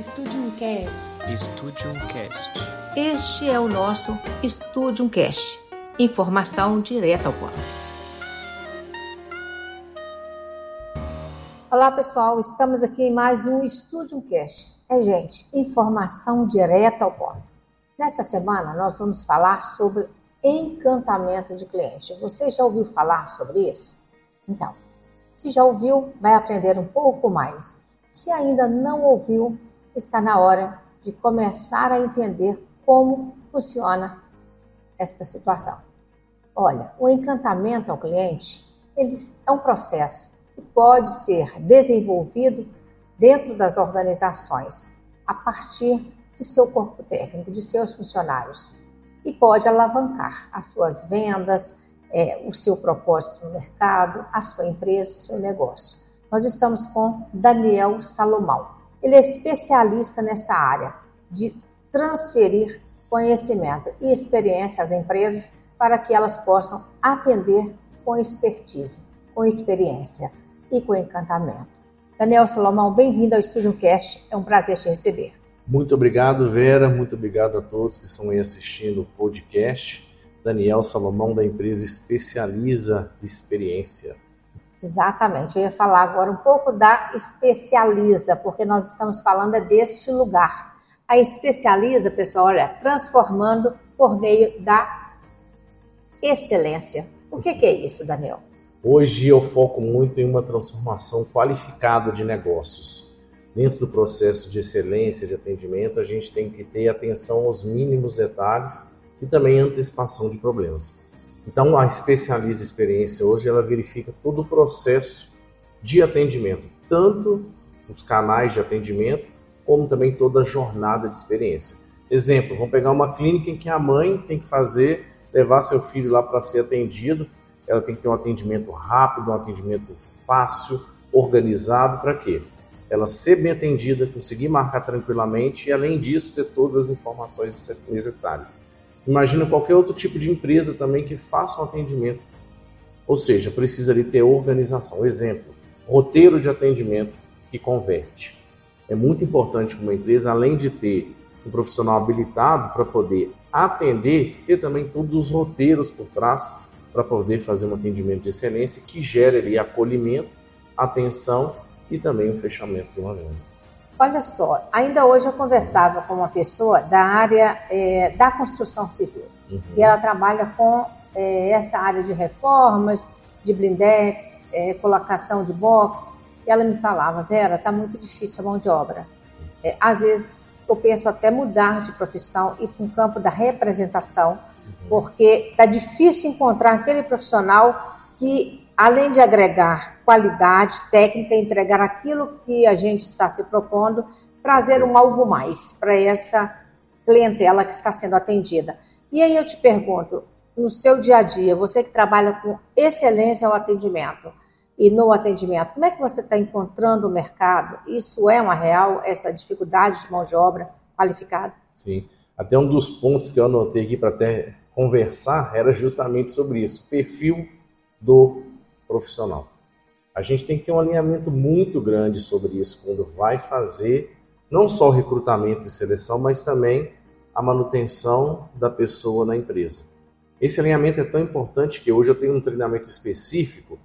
Studium Cast. Studium Cast. Este é o nosso Studium Cast. Informação direta ao ponto. Olá pessoal, estamos aqui em mais um Studium Cast. É gente, informação direta ao ponto. Nessa semana nós vamos falar sobre encantamento de cliente. Você já ouviu falar sobre isso? Então, se já ouviu, vai aprender um pouco mais. Se ainda não ouviu, está na hora de começar a entender como funciona esta situação. Olha, o encantamento ao cliente ele é um processo que pode ser desenvolvido dentro das organizações a partir de seu corpo técnico, de seus funcionários e pode alavancar as suas vendas, é, o seu propósito no mercado, a sua empresa, o seu negócio. Nós estamos com Daniel Salomão. Ele é especialista nessa área de transferir conhecimento e experiência às empresas para que elas possam atender com expertise, com experiência e com encantamento. Daniel Salomão, bem-vindo ao Estúdio Cast. É um prazer te receber. Muito obrigado, Vera. Muito obrigado a todos que estão aí assistindo o podcast. Daniel Salomão, da empresa Especializa Experiência. Exatamente. Eu ia falar agora um pouco da Especializa, porque nós estamos falando é deste lugar. A Especializa, pessoal, olha, transformando por meio da excelência. O que, que é isso, Daniel? Hoje eu foco muito em uma transformação qualificada de negócios dentro do processo de excelência de atendimento, a gente tem que ter atenção aos mínimos detalhes e também antecipação de problemas. Então, a Especializa Experiência hoje ela verifica todo o processo de atendimento, tanto os canais de atendimento, como também toda a jornada de experiência. Exemplo, vamos pegar uma clínica em que a mãe tem que fazer, levar seu filho lá para ser atendido, ela tem que ter um atendimento rápido, um atendimento fácil, organizado, para quê? ela ser bem atendida, conseguir marcar tranquilamente e, além disso, ter todas as informações necessárias. Imagina qualquer outro tipo de empresa também que faça um atendimento. Ou seja, precisa ali ter organização. Exemplo, roteiro de atendimento que converte. É muito importante para uma empresa, além de ter um profissional habilitado para poder atender, ter também todos os roteiros por trás para poder fazer um atendimento de excelência que gere ali acolhimento, atenção e também o fechamento de uma. Olha só, ainda hoje eu conversava com uma pessoa da área é, da construção civil uhum. e ela trabalha com é, essa área de reformas, de blindex, é, colocação de box. E ela me falava, Vera, está muito difícil a mão de obra. É, às vezes eu penso até mudar de profissão e para o campo da representação, uhum. porque está difícil encontrar aquele profissional que além de agregar qualidade técnica, entregar aquilo que a gente está se propondo, trazer um algo mais para essa clientela que está sendo atendida. E aí eu te pergunto, no seu dia a dia, você que trabalha com excelência ao atendimento e no atendimento, como é que você está encontrando o mercado? Isso é uma real, essa dificuldade de mão de obra qualificada? Sim. Até um dos pontos que eu anotei aqui para até conversar era justamente sobre isso, perfil do profissional. A gente tem que ter um alinhamento muito grande sobre isso quando vai fazer não só o recrutamento e seleção, mas também a manutenção da pessoa na empresa. Esse alinhamento é tão importante que hoje eu tenho um treinamento específico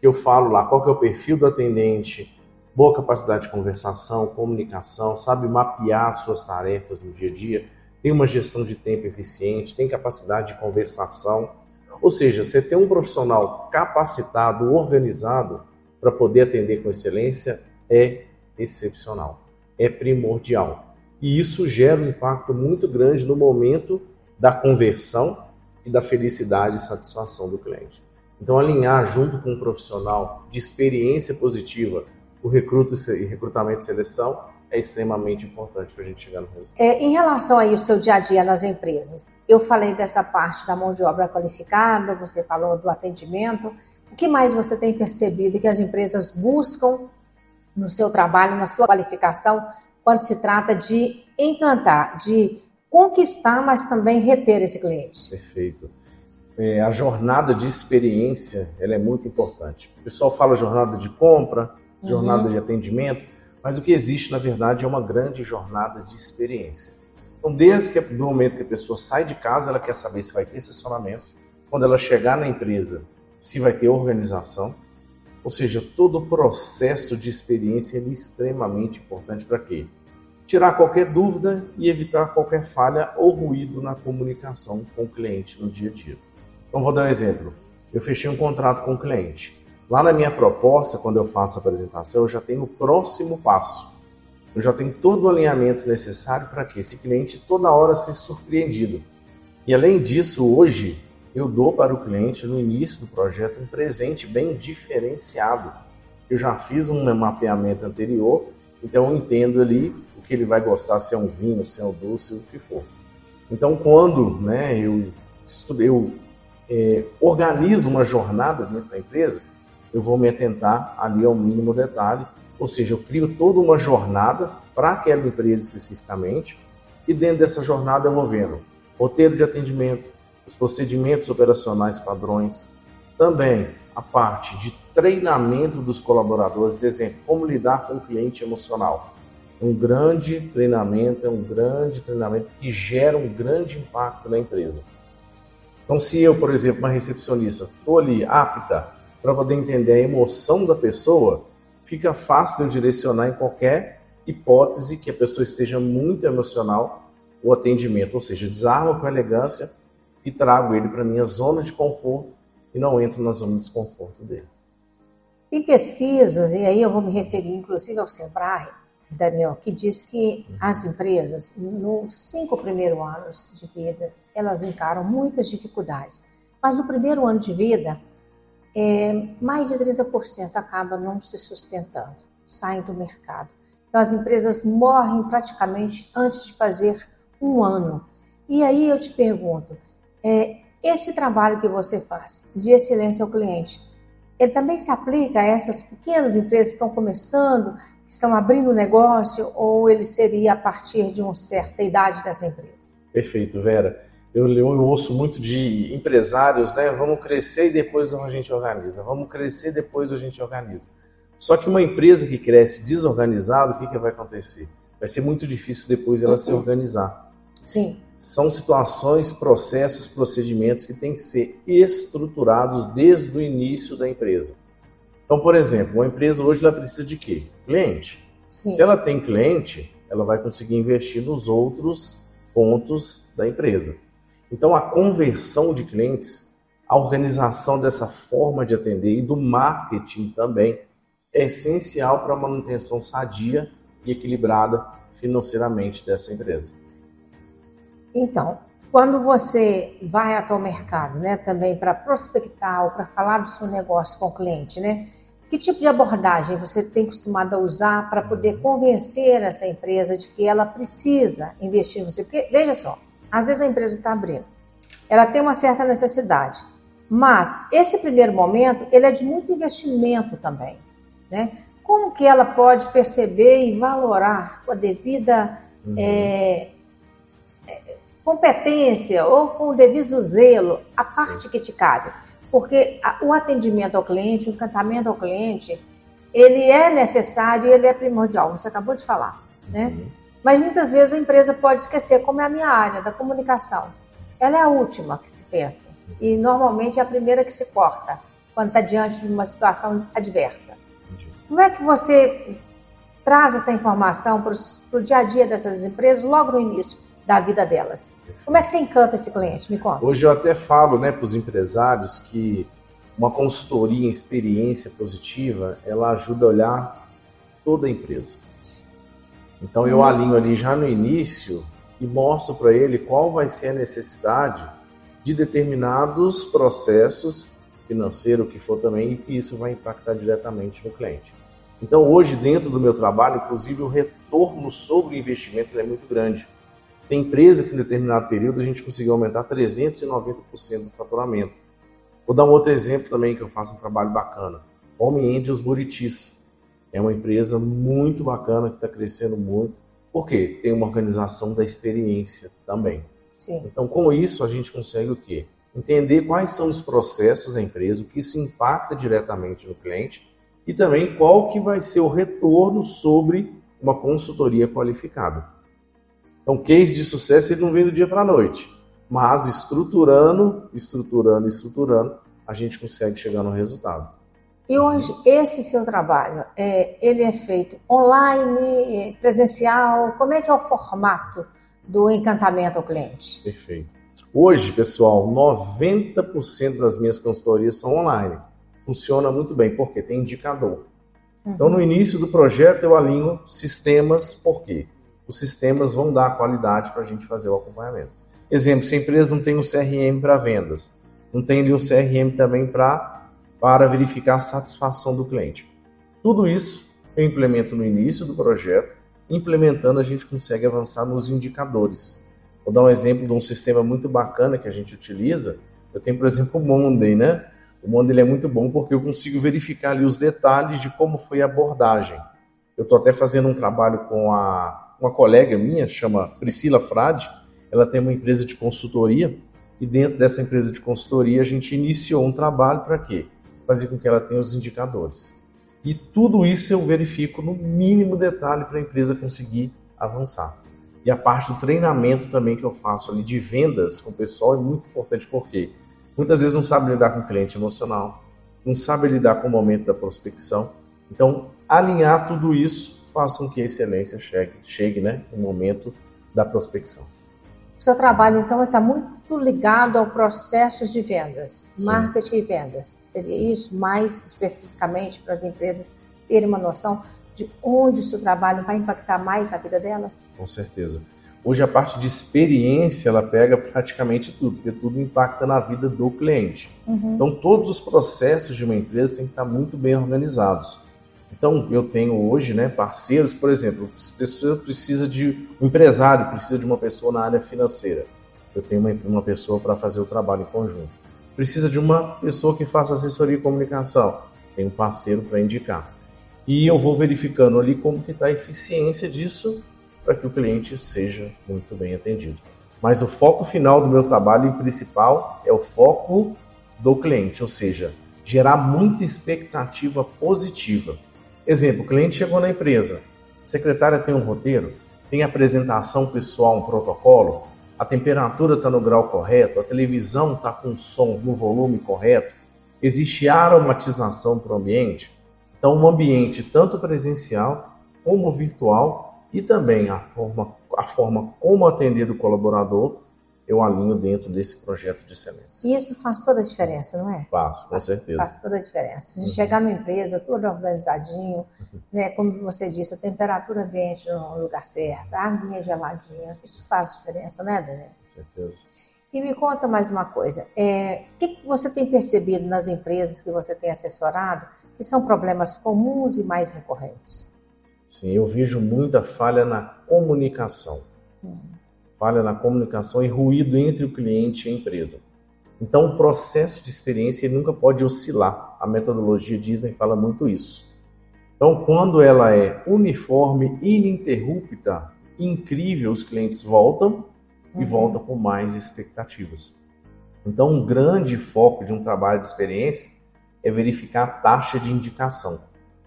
que eu falo lá qual que é o perfil do atendente, boa capacidade de conversação, comunicação, sabe mapear suas tarefas no dia a dia, tem uma gestão de tempo eficiente, tem capacidade de conversação, ou seja, você ter um profissional capacitado, organizado para poder atender com excelência é excepcional, é primordial. E isso gera um impacto muito grande no momento da conversão e da felicidade e satisfação do cliente. Então, alinhar junto com um profissional de experiência positiva o recruto e recrutamento e seleção é extremamente importante para a gente chegar no resultado. É, em relação aí ao seu dia a dia nas empresas, eu falei dessa parte da mão de obra qualificada, você falou do atendimento. O que mais você tem percebido que as empresas buscam no seu trabalho, na sua qualificação, quando se trata de encantar, de conquistar, mas também reter esse cliente? Perfeito. É, a jornada de experiência ela é muito importante. O pessoal fala jornada de compra, jornada uhum. de atendimento Mas o que existe, na verdade, é uma grande jornada de experiência. Então, desde o momento que a pessoa sai de casa, ela quer saber se vai ter estacionamento. Quando ela chegar na empresa, se vai ter organização. Ou seja, todo o processo de experiência é extremamente importante para quê? Tirar qualquer dúvida e evitar qualquer falha ou ruído na comunicação com o cliente no dia a dia. Então, vou dar um exemplo. Eu fechei um contrato com o cliente. Lá na minha proposta, quando eu faço a apresentação, eu já tenho o próximo passo. Eu já tenho todo o alinhamento necessário para que esse cliente toda hora seja surpreendido. E além disso, hoje eu dou para o cliente no início do projeto um presente bem diferenciado. Eu já fiz um mapeamento anterior, então eu entendo ali o que ele vai gostar, se é um vinho, se é um doce, o que for. Então, quando né, eu, eu é, organizo uma jornada dentro da empresa, eu vou me atentar ali ao mínimo detalhe, ou seja, eu crio toda uma jornada para aquela empresa especificamente, e dentro dessa jornada eu vou vendo roteiro de atendimento, os procedimentos operacionais padrões, também a parte de treinamento dos colaboradores, exemplo, como lidar com o cliente emocional. Um grande treinamento é um grande treinamento que gera um grande impacto na empresa. Então, se eu, por exemplo, uma recepcionista, estou ali apta para poder entender a emoção da pessoa, fica fácil de eu direcionar em qualquer hipótese que a pessoa esteja muito emocional o atendimento, ou seja, desarmo com elegância e trago ele para minha zona de conforto e não entro na zona de desconforto dele. Tem pesquisas, e aí eu vou me referir inclusive ao Sebrae, Daniel, que diz que as empresas, nos cinco primeiros anos de vida, elas encaram muitas dificuldades. Mas no primeiro ano de vida, é, mais de 30% acaba não se sustentando, saem do mercado. Então, as empresas morrem praticamente antes de fazer um ano. E aí eu te pergunto, é, esse trabalho que você faz de excelência ao cliente, ele também se aplica a essas pequenas empresas que estão começando, que estão abrindo negócio, ou ele seria a partir de uma certa idade dessa empresa? Perfeito, Vera eu, eu ouço muito de empresários, né? Vamos crescer e depois a gente organiza. Vamos crescer depois a gente organiza. Só que uma empresa que cresce desorganizada, o que, que vai acontecer? Vai ser muito difícil depois ela se organizar. Sim. São situações, processos, procedimentos que têm que ser estruturados desde o início da empresa. Então, por exemplo, uma empresa hoje ela precisa de quê? Cliente. Sim. Se ela tem cliente, ela vai conseguir investir nos outros pontos da empresa. Então, a conversão de clientes, a organização dessa forma de atender e do marketing também é essencial para a manutenção sadia e equilibrada financeiramente dessa empresa. Então, quando você vai até o mercado, né, também para prospectar ou para falar do seu negócio com o cliente, né, que tipo de abordagem você tem costumado a usar para poder convencer essa empresa de que ela precisa investir em você? Porque, veja só, às vezes a empresa está abrindo, ela tem uma certa necessidade, mas esse primeiro momento ele é de muito investimento também, né? Como que ela pode perceber e valorar com a devida uhum. é, é, competência ou com o devido zelo a parte que te cabe? Porque a, o atendimento ao cliente, o encantamento ao cliente, ele é necessário e ele é primordial. Você acabou de falar, né? Uhum. Mas muitas vezes a empresa pode esquecer, como é a minha área da comunicação. Ela é a última que se pensa e normalmente é a primeira que se corta quando está diante de uma situação adversa. Como é que você traz essa informação para o dia a dia dessas empresas logo no início da vida delas? Como é que você encanta esse cliente? Me conta. Hoje eu até falo né, para os empresários que uma consultoria em experiência positiva ela ajuda a olhar toda a empresa. Então eu alinho ali já no início e mostro para ele qual vai ser a necessidade de determinados processos financeiro que for também e que isso vai impactar diretamente no cliente. Então hoje dentro do meu trabalho, inclusive o retorno sobre o investimento é muito grande. Tem empresa que em determinado período a gente conseguiu aumentar 390% do faturamento. Vou dar um outro exemplo também que eu faço um trabalho bacana. Home Angels Buritis. É uma empresa muito bacana que está crescendo muito. Por quê? Tem uma organização da experiência também. Sim. Então, com isso, a gente consegue o quê? Entender quais são os processos da empresa, o que isso impacta diretamente no cliente e também qual que vai ser o retorno sobre uma consultoria qualificada. Então, case de sucesso ele não vem do dia para a noite, mas estruturando, estruturando, estruturando, a gente consegue chegar no resultado. E hoje, esse seu trabalho, é, ele é feito online, presencial? Como é que é o formato do encantamento ao cliente? Perfeito. Hoje, pessoal, 90% das minhas consultorias são online. Funciona muito bem, porque tem indicador. Uhum. Então, no início do projeto, eu alinho sistemas, por quê? Os sistemas vão dar qualidade para a gente fazer o acompanhamento. Exemplo, se a empresa não tem um CRM para vendas, não tem ali um CRM também para, para verificar a satisfação do cliente. Tudo isso eu implemento no início do projeto, implementando a gente consegue avançar nos indicadores. Vou dar um exemplo de um sistema muito bacana que a gente utiliza. Eu tenho, por exemplo, o Monday, né? O Monday é muito bom porque eu consigo verificar ali os detalhes de como foi a abordagem. Eu estou até fazendo um trabalho com a, uma colega minha, chama Priscila Frade. Ela tem uma empresa de consultoria e dentro dessa empresa de consultoria a gente iniciou um trabalho para quê? Fazer com que ela tenha os indicadores. E tudo isso eu verifico no mínimo detalhe para a empresa conseguir avançar. E a parte do treinamento também que eu faço ali de vendas com o pessoal é muito importante porque muitas vezes não sabe lidar com o cliente emocional, não sabe lidar com o momento da prospecção. Então, alinhar tudo isso faz com que a excelência chegue, chegue né, no momento da prospecção. O seu trabalho, então, está muito ligado ao processo de vendas, Sim. marketing e vendas. Seria Sim. isso, mais especificamente, para as empresas terem uma noção de onde o seu trabalho vai impactar mais na vida delas? Com certeza. Hoje a parte de experiência ela pega praticamente tudo, porque tudo impacta na vida do cliente. Uhum. Então todos os processos de uma empresa têm que estar muito bem organizados. Então eu tenho hoje, né, parceiros, por exemplo, pessoa precisa de um empresário precisa de uma pessoa na área financeira. Eu tenho uma, uma pessoa para fazer o trabalho em conjunto. Precisa de uma pessoa que faça assessoria e comunicação. Tem um parceiro para indicar e eu vou verificando ali como que está a eficiência disso para que o cliente seja muito bem atendido. Mas o foco final do meu trabalho e principal é o foco do cliente, ou seja, gerar muita expectativa positiva. Exemplo, o cliente chegou na empresa, a secretária tem um roteiro, tem apresentação pessoal, um protocolo, a temperatura está no grau correto, a televisão está com som no volume correto, existe aromatização para o ambiente, então, um ambiente tanto presencial como virtual e também a forma, a forma como atender o colaborador, eu alinho dentro desse projeto de excelência. E isso faz toda a diferença, não é? Faz, com faz, certeza. Faz toda a diferença. Se uhum. chegar numa empresa todo organizadinho, uhum. né, como você disse, a temperatura ambiente no lugar certo, a aguinha geladinha, isso faz diferença, né, Daniel? Com certeza. E me conta mais uma coisa, é, o que você tem percebido nas empresas que você tem assessorado que são problemas comuns e mais recorrentes? Sim, eu vejo muita falha na comunicação. Hum. Falha na comunicação e ruído entre o cliente e a empresa. Então, o processo de experiência nunca pode oscilar. A metodologia Disney fala muito isso. Então, quando ela é uniforme, ininterrupta, incrível, os clientes voltam e uhum. volta com mais expectativas. Então, um grande foco de um trabalho de experiência é verificar a taxa de indicação.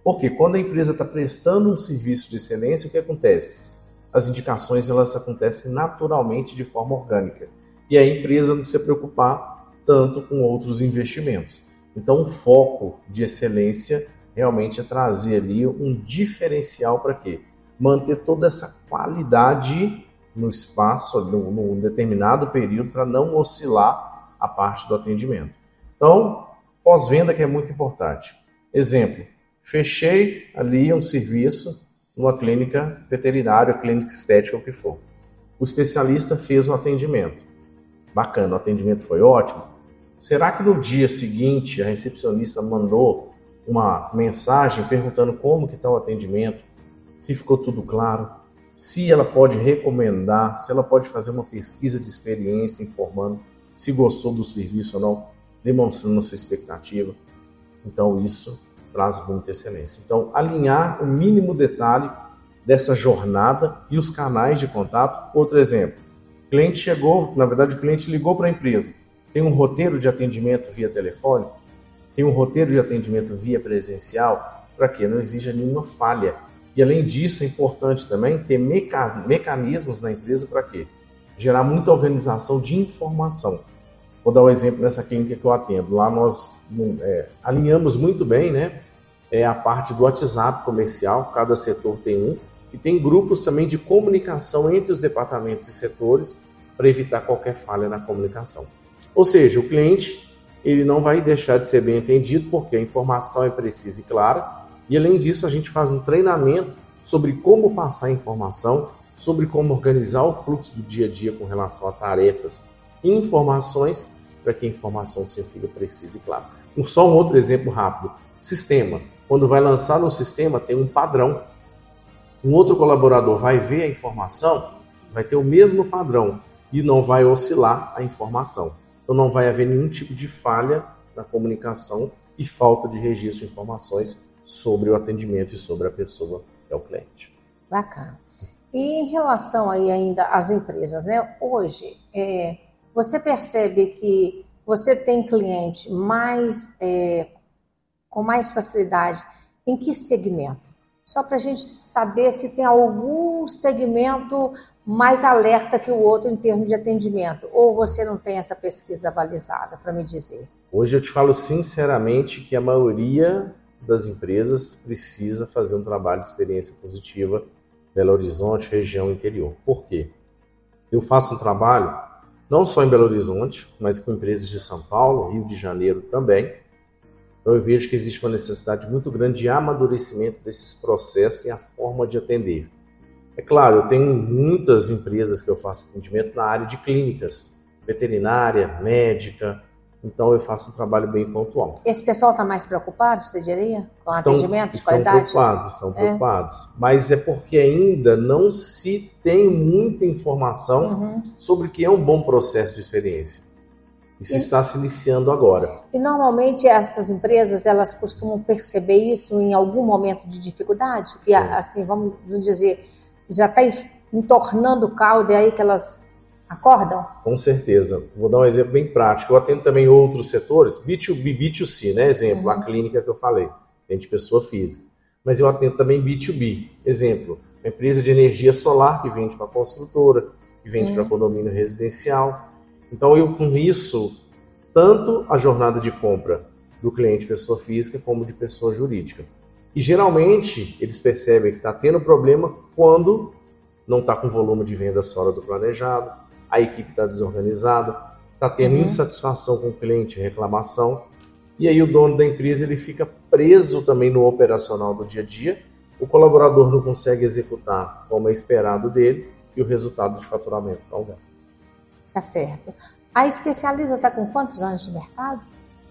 Porque quando a empresa está prestando um serviço de excelência, o que acontece? As indicações elas acontecem naturalmente de forma orgânica. E a empresa não se preocupar tanto com outros investimentos. Então, o foco de excelência realmente é trazer ali um diferencial para quê? Manter toda essa qualidade no espaço, num, num determinado período, para não oscilar a parte do atendimento. Então, pós-venda que é muito importante. Exemplo, fechei ali um serviço numa clínica veterinária, clínica estética, o que for. O especialista fez um atendimento. Bacana, o atendimento foi ótimo. Será que no dia seguinte a recepcionista mandou uma mensagem perguntando como que está o atendimento, se ficou tudo claro? se ela pode recomendar, se ela pode fazer uma pesquisa de experiência informando se gostou do serviço ou não, demonstrando sua expectativa. Então, isso traz muita excelência. Então, alinhar o mínimo detalhe dessa jornada e os canais de contato. Outro exemplo: o cliente chegou, na verdade, o cliente ligou para a empresa. Tem um roteiro de atendimento via telefone, tem um roteiro de atendimento via presencial, para que não exija nenhuma falha E além disso, é importante também ter meca mecanismos na empresa para quê? Gerar muita organização de informação. Vou dar um exemplo nessa clínica que eu atendo. Lá nós é, alinhamos muito bem, né? É a parte do WhatsApp comercial, cada setor tem um, e tem grupos também de comunicação entre os departamentos e setores para evitar qualquer falha na comunicação. Ou seja, o cliente ele não vai deixar de ser bem entendido porque a informação é precisa e clara. E além disso, a gente faz um treinamento sobre como passar a informação, sobre como organizar o fluxo do dia a dia com relação a tarefas informações para que a informação seja precisa e clara. Um, só um outro exemplo rápido. Sistema. Quando vai lançar no sistema, tem um padrão. Um outro colaborador vai ver a informação, vai ter o mesmo padrão e não vai oscilar a informação. Então não vai haver nenhum tipo de falha na comunicação e falta de registro de informações sobre o atendimento e sobre a pessoa que é o cliente. Bacana. E em relação aí ainda às empresas, né? Hoje, é, você percebe que você tem cliente mais é, com mais facilidade em que segmento? Só para a gente saber se tem algum segmento mais alerta que o outro em termos de atendimento? Ou você não tem essa pesquisa balizada para me dizer? Hoje eu te falo sinceramente que a maioria das empresas precisa fazer um trabalho de experiência positiva Belo Horizonte, região interior. Por quê? Eu faço um trabalho não só em Belo Horizonte, mas com empresas de São Paulo, Rio de Janeiro também. Então eu vejo que existe uma necessidade muito grande de amadurecimento desses processos e a forma de atender. É claro, eu tenho muitas empresas que eu faço atendimento na área de clínicas, veterinária, médica, então eu faço um trabalho bem pontual. Esse pessoal está mais preocupado, você diria, com estão, atendimento, estão qualidade? Preocupados, estão é. preocupados. Mas é porque ainda não se tem muita informação uhum. sobre o que é um bom processo de experiência. Isso e, está se iniciando agora. E normalmente essas empresas elas costumam perceber isso em algum momento de dificuldade, que Sim. assim vamos dizer já está entornando o caldo, é aí que elas acordam? Com certeza. Vou dar um exemplo bem prático. Eu atendo também outros setores, B2B, B2C, né? Exemplo, uhum. a clínica que eu falei, de pessoa física. Mas eu atendo também B2B. Exemplo, uma empresa de energia solar que vende para construtora, que vende uhum. para condomínio residencial. Então, eu com isso, tanto a jornada de compra do cliente pessoa física como de pessoa jurídica. E geralmente eles percebem que está tendo problema quando não está com volume de vendas fora do planejado, a equipe está desorganizada, está tendo uhum. insatisfação com o cliente, reclamação, e aí o dono da empresa ele fica preso também no operacional do dia a dia, o colaborador não consegue executar como é esperado dele e o resultado de faturamento não vem. Tá certo. A especializa está com quantos anos de mercado?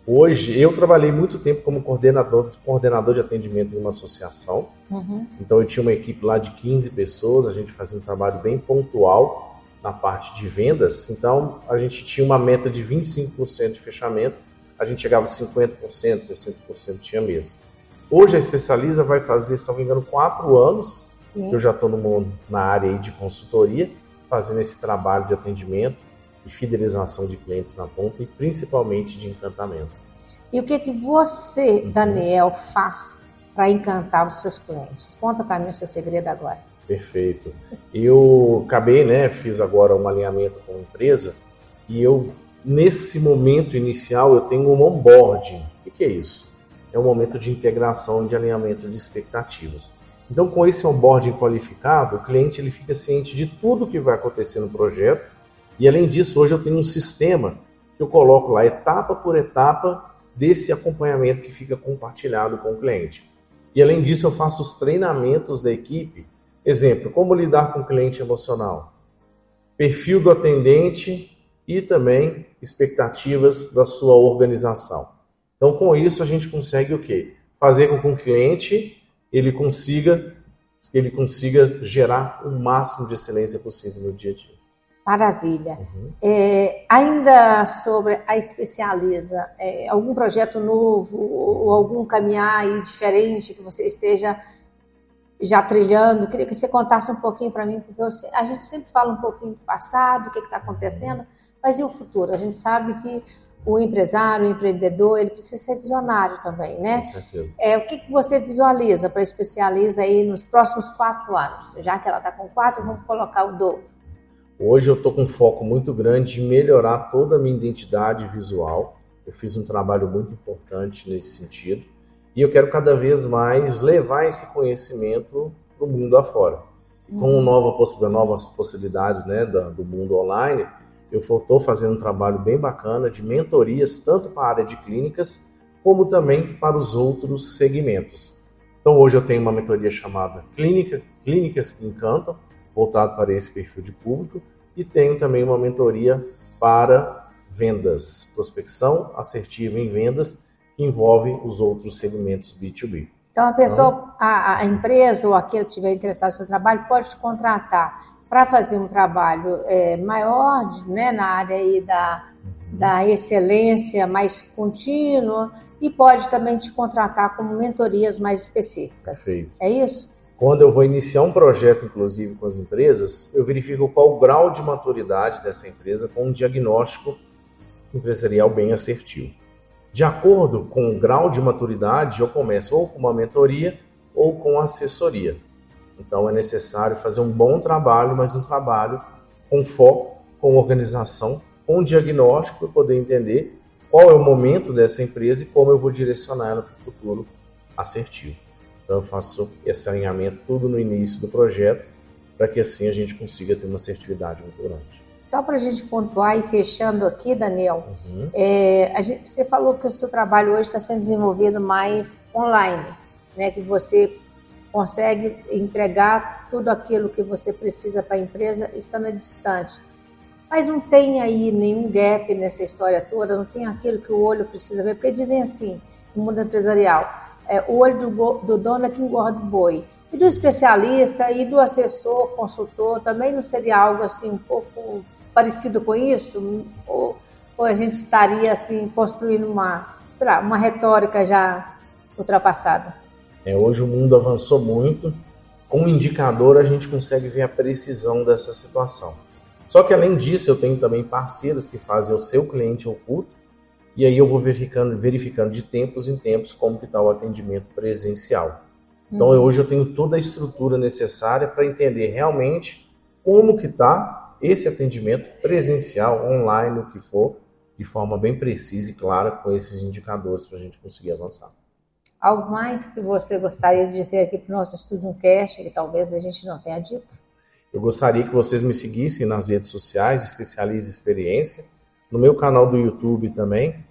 Hoje, eu trabalhei muito tempo como coordenador, coordenador de atendimento em uma associação. Uhum. Então, eu tinha uma equipe lá de 15 pessoas, a gente fazia um trabalho bem pontual na parte de vendas. Então, a gente tinha uma meta de 25% de fechamento, a gente chegava a 50%, 60% tinha mesa. Hoje, a Especializa vai fazer, se não me engano, quatro anos Sim. eu já estou na área de consultoria, fazendo esse trabalho de atendimento e fidelização de clientes na ponta e principalmente de encantamento. E o que que você, uhum. Daniel, faz para encantar os seus clientes? Conta para mim o seu segredo agora. Perfeito. Eu acabei, né, fiz agora um alinhamento com a empresa e eu nesse momento inicial eu tenho um onboarding. O que é isso? É um momento de integração, de alinhamento de expectativas. Então, com esse onboarding qualificado, o cliente ele fica ciente de tudo que vai acontecer no projeto e além disso, hoje eu tenho um sistema que eu coloco lá etapa por etapa desse acompanhamento que fica compartilhado com o cliente. E além disso, eu faço os treinamentos da equipe. Exemplo, como lidar com o cliente emocional, perfil do atendente e também expectativas da sua organização. Então, com isso a gente consegue o quê? Fazer com que o cliente ele consiga ele consiga gerar o máximo de excelência possível no dia a dia. Maravilha. Uhum. É, ainda sobre a especializa, é, algum projeto novo ou algum caminhar aí diferente que você esteja já trilhando? Queria que você contasse um pouquinho para mim, porque sei, a gente sempre fala um pouquinho do passado, o que está acontecendo, mas e o futuro? A gente sabe que o empresário, o empreendedor, ele precisa ser visionário também, né? Com certeza. É, o que, que você visualiza para especializa aí nos próximos quatro anos? Já que ela está com quatro, vamos colocar o dobro. Hoje eu estou com um foco muito grande em melhorar toda a minha identidade visual. Eu fiz um trabalho muito importante nesse sentido. E eu quero cada vez mais levar esse conhecimento para o mundo afora. Com nova possibilidade, novas possibilidades né, do mundo online, eu estou fazendo um trabalho bem bacana de mentorias, tanto para a área de clínicas, como também para os outros segmentos. Então hoje eu tenho uma mentoria chamada Clínica, Clínicas que Encantam, voltado para esse perfil de público, e tenho também uma mentoria para vendas, prospecção assertiva em vendas, que envolve os outros segmentos B2B. Então, a pessoa, então, a, a, empresa ou aquele que estiver interessado no seu trabalho pode te contratar para fazer um trabalho é, maior né, na área aí da, uhum. da excelência mais contínua e pode também te contratar como mentorias mais específicas. Perfeito. É isso? Quando eu vou iniciar um projeto, inclusive com as empresas, eu verifico qual o grau de maturidade dessa empresa com um diagnóstico empresarial bem assertivo. De acordo com o grau de maturidade, eu começo ou com uma mentoria ou com assessoria. Então é necessário fazer um bom trabalho, mas um trabalho com foco, com organização, com diagnóstico para poder entender qual é o momento dessa empresa e como eu vou direcionar ela para o futuro assertivo. Então eu faço esse alinhamento tudo no início do projeto para que assim a gente consiga ter uma assertividade muito grande. Só para a gente pontuar e fechando aqui, Daniel, uhum. é, gente, você falou que o seu trabalho hoje está sendo desenvolvido mais online, né? Que você consegue entregar tudo aquilo que você precisa para a empresa estando distante. Mas não tem aí nenhum gap nessa história toda, não tem aquilo que o olho precisa ver, porque dizem assim, no mundo empresarial, é, o olho do, do dono é que engorda o boi. E do especialista e do assessor, consultor, também não seria algo assim um pouco parecido com isso? Ou, ou a gente estaria assim construindo uma, lá, uma retórica já ultrapassada? É, hoje o mundo avançou muito. Com o indicador a gente consegue ver a precisão dessa situação. Só que além disso, eu tenho também parceiros que fazem o seu cliente oculto e aí eu vou verificando, verificando de tempos em tempos como que está o atendimento presencial. Então uhum. hoje eu tenho toda a estrutura necessária para entender realmente como que está esse atendimento presencial, online, o que for, de forma bem precisa e clara com esses indicadores para a gente conseguir avançar. Algo mais que você gostaria de dizer aqui para o nosso Estúdio Cast, que talvez a gente não tenha dito? Eu gostaria que vocês me seguissem nas redes sociais, Especialize Experiência, no meu canal do YouTube também,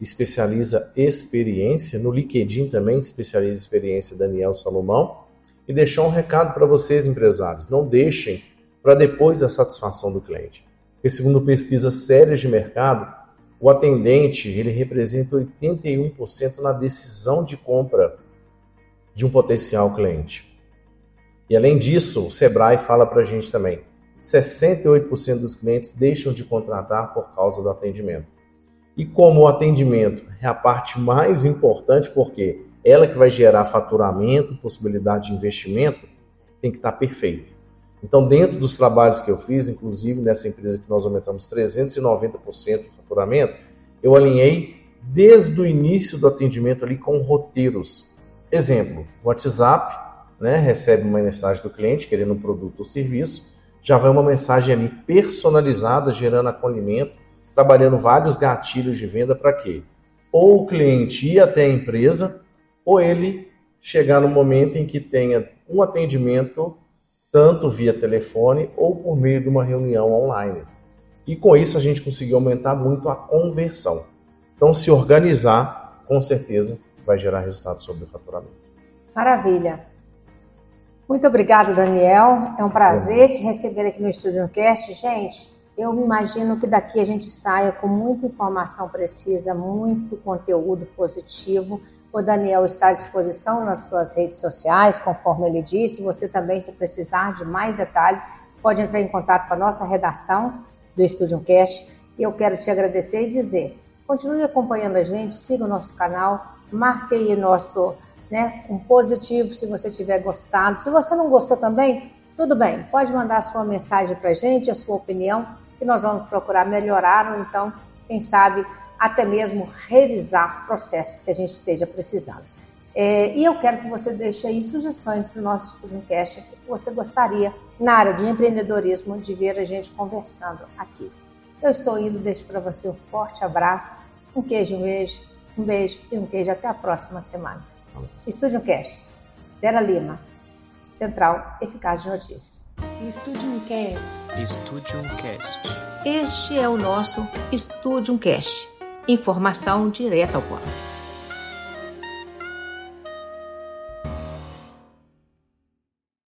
Especializa Experiência, no LinkedIn também, Especializa Experiência Daniel Salomão, e deixar um recado para vocês, empresários. Não deixem para depois da satisfação do cliente. Porque segundo pesquisas sérias de mercado, o atendente ele representa 81% na decisão de compra de um potencial cliente. E além disso, o Sebrae fala para a gente também, 68% dos clientes deixam de contratar por causa do atendimento. E como o atendimento é a parte mais importante, porque ela que vai gerar faturamento, possibilidade de investimento, tem que estar perfeito. Então, dentro dos trabalhos que eu fiz, inclusive nessa empresa que nós aumentamos 390% o faturamento, eu alinhei desde o início do atendimento ali com roteiros. Exemplo, WhatsApp, né, recebe uma mensagem do cliente querendo um produto ou serviço, já vai uma mensagem ali personalizada, gerando acolhimento, trabalhando vários gatilhos de venda para quê? Ou o cliente ir até a empresa, ou ele chegar no momento em que tenha um atendimento tanto via telefone ou por meio de uma reunião online. E com isso a gente conseguiu aumentar muito a conversão. Então, se organizar, com certeza vai gerar resultado sobre o faturamento. Maravilha. Muito obrigada, Daniel. É um prazer te receber aqui no Estúdio Cast. Gente, eu imagino que daqui a gente saia com muita informação precisa, muito conteúdo positivo. O Daniel está à disposição nas suas redes sociais, conforme ele disse. Você também, se precisar de mais detalhe, pode entrar em contato com a nossa redação do Estúdio Cast. E eu quero te agradecer e dizer: continue acompanhando a gente, siga o nosso canal, marque aí nosso né, um positivo se você tiver gostado. Se você não gostou também, tudo bem, pode mandar a sua mensagem para a gente, a sua opinião, que nós vamos procurar melhorar ou então, quem sabe, até mesmo revisar processos que a gente esteja precisando. É, e eu quero que você deixe aí sugestões para o nosso Estúdio Cash que você gostaria na área de empreendedorismo de ver a gente conversando aqui. Eu estou indo, deixo para você um forte abraço, um queijo, um beijo, um beijo e um queijo. Até a próxima semana. Estúdio Cash, Vera Lima, Central Eficaz de Notícias. Estúdio Cast. Estúdio Cast. Este é o nosso Estúdio Cash. Informação direta ao ponto.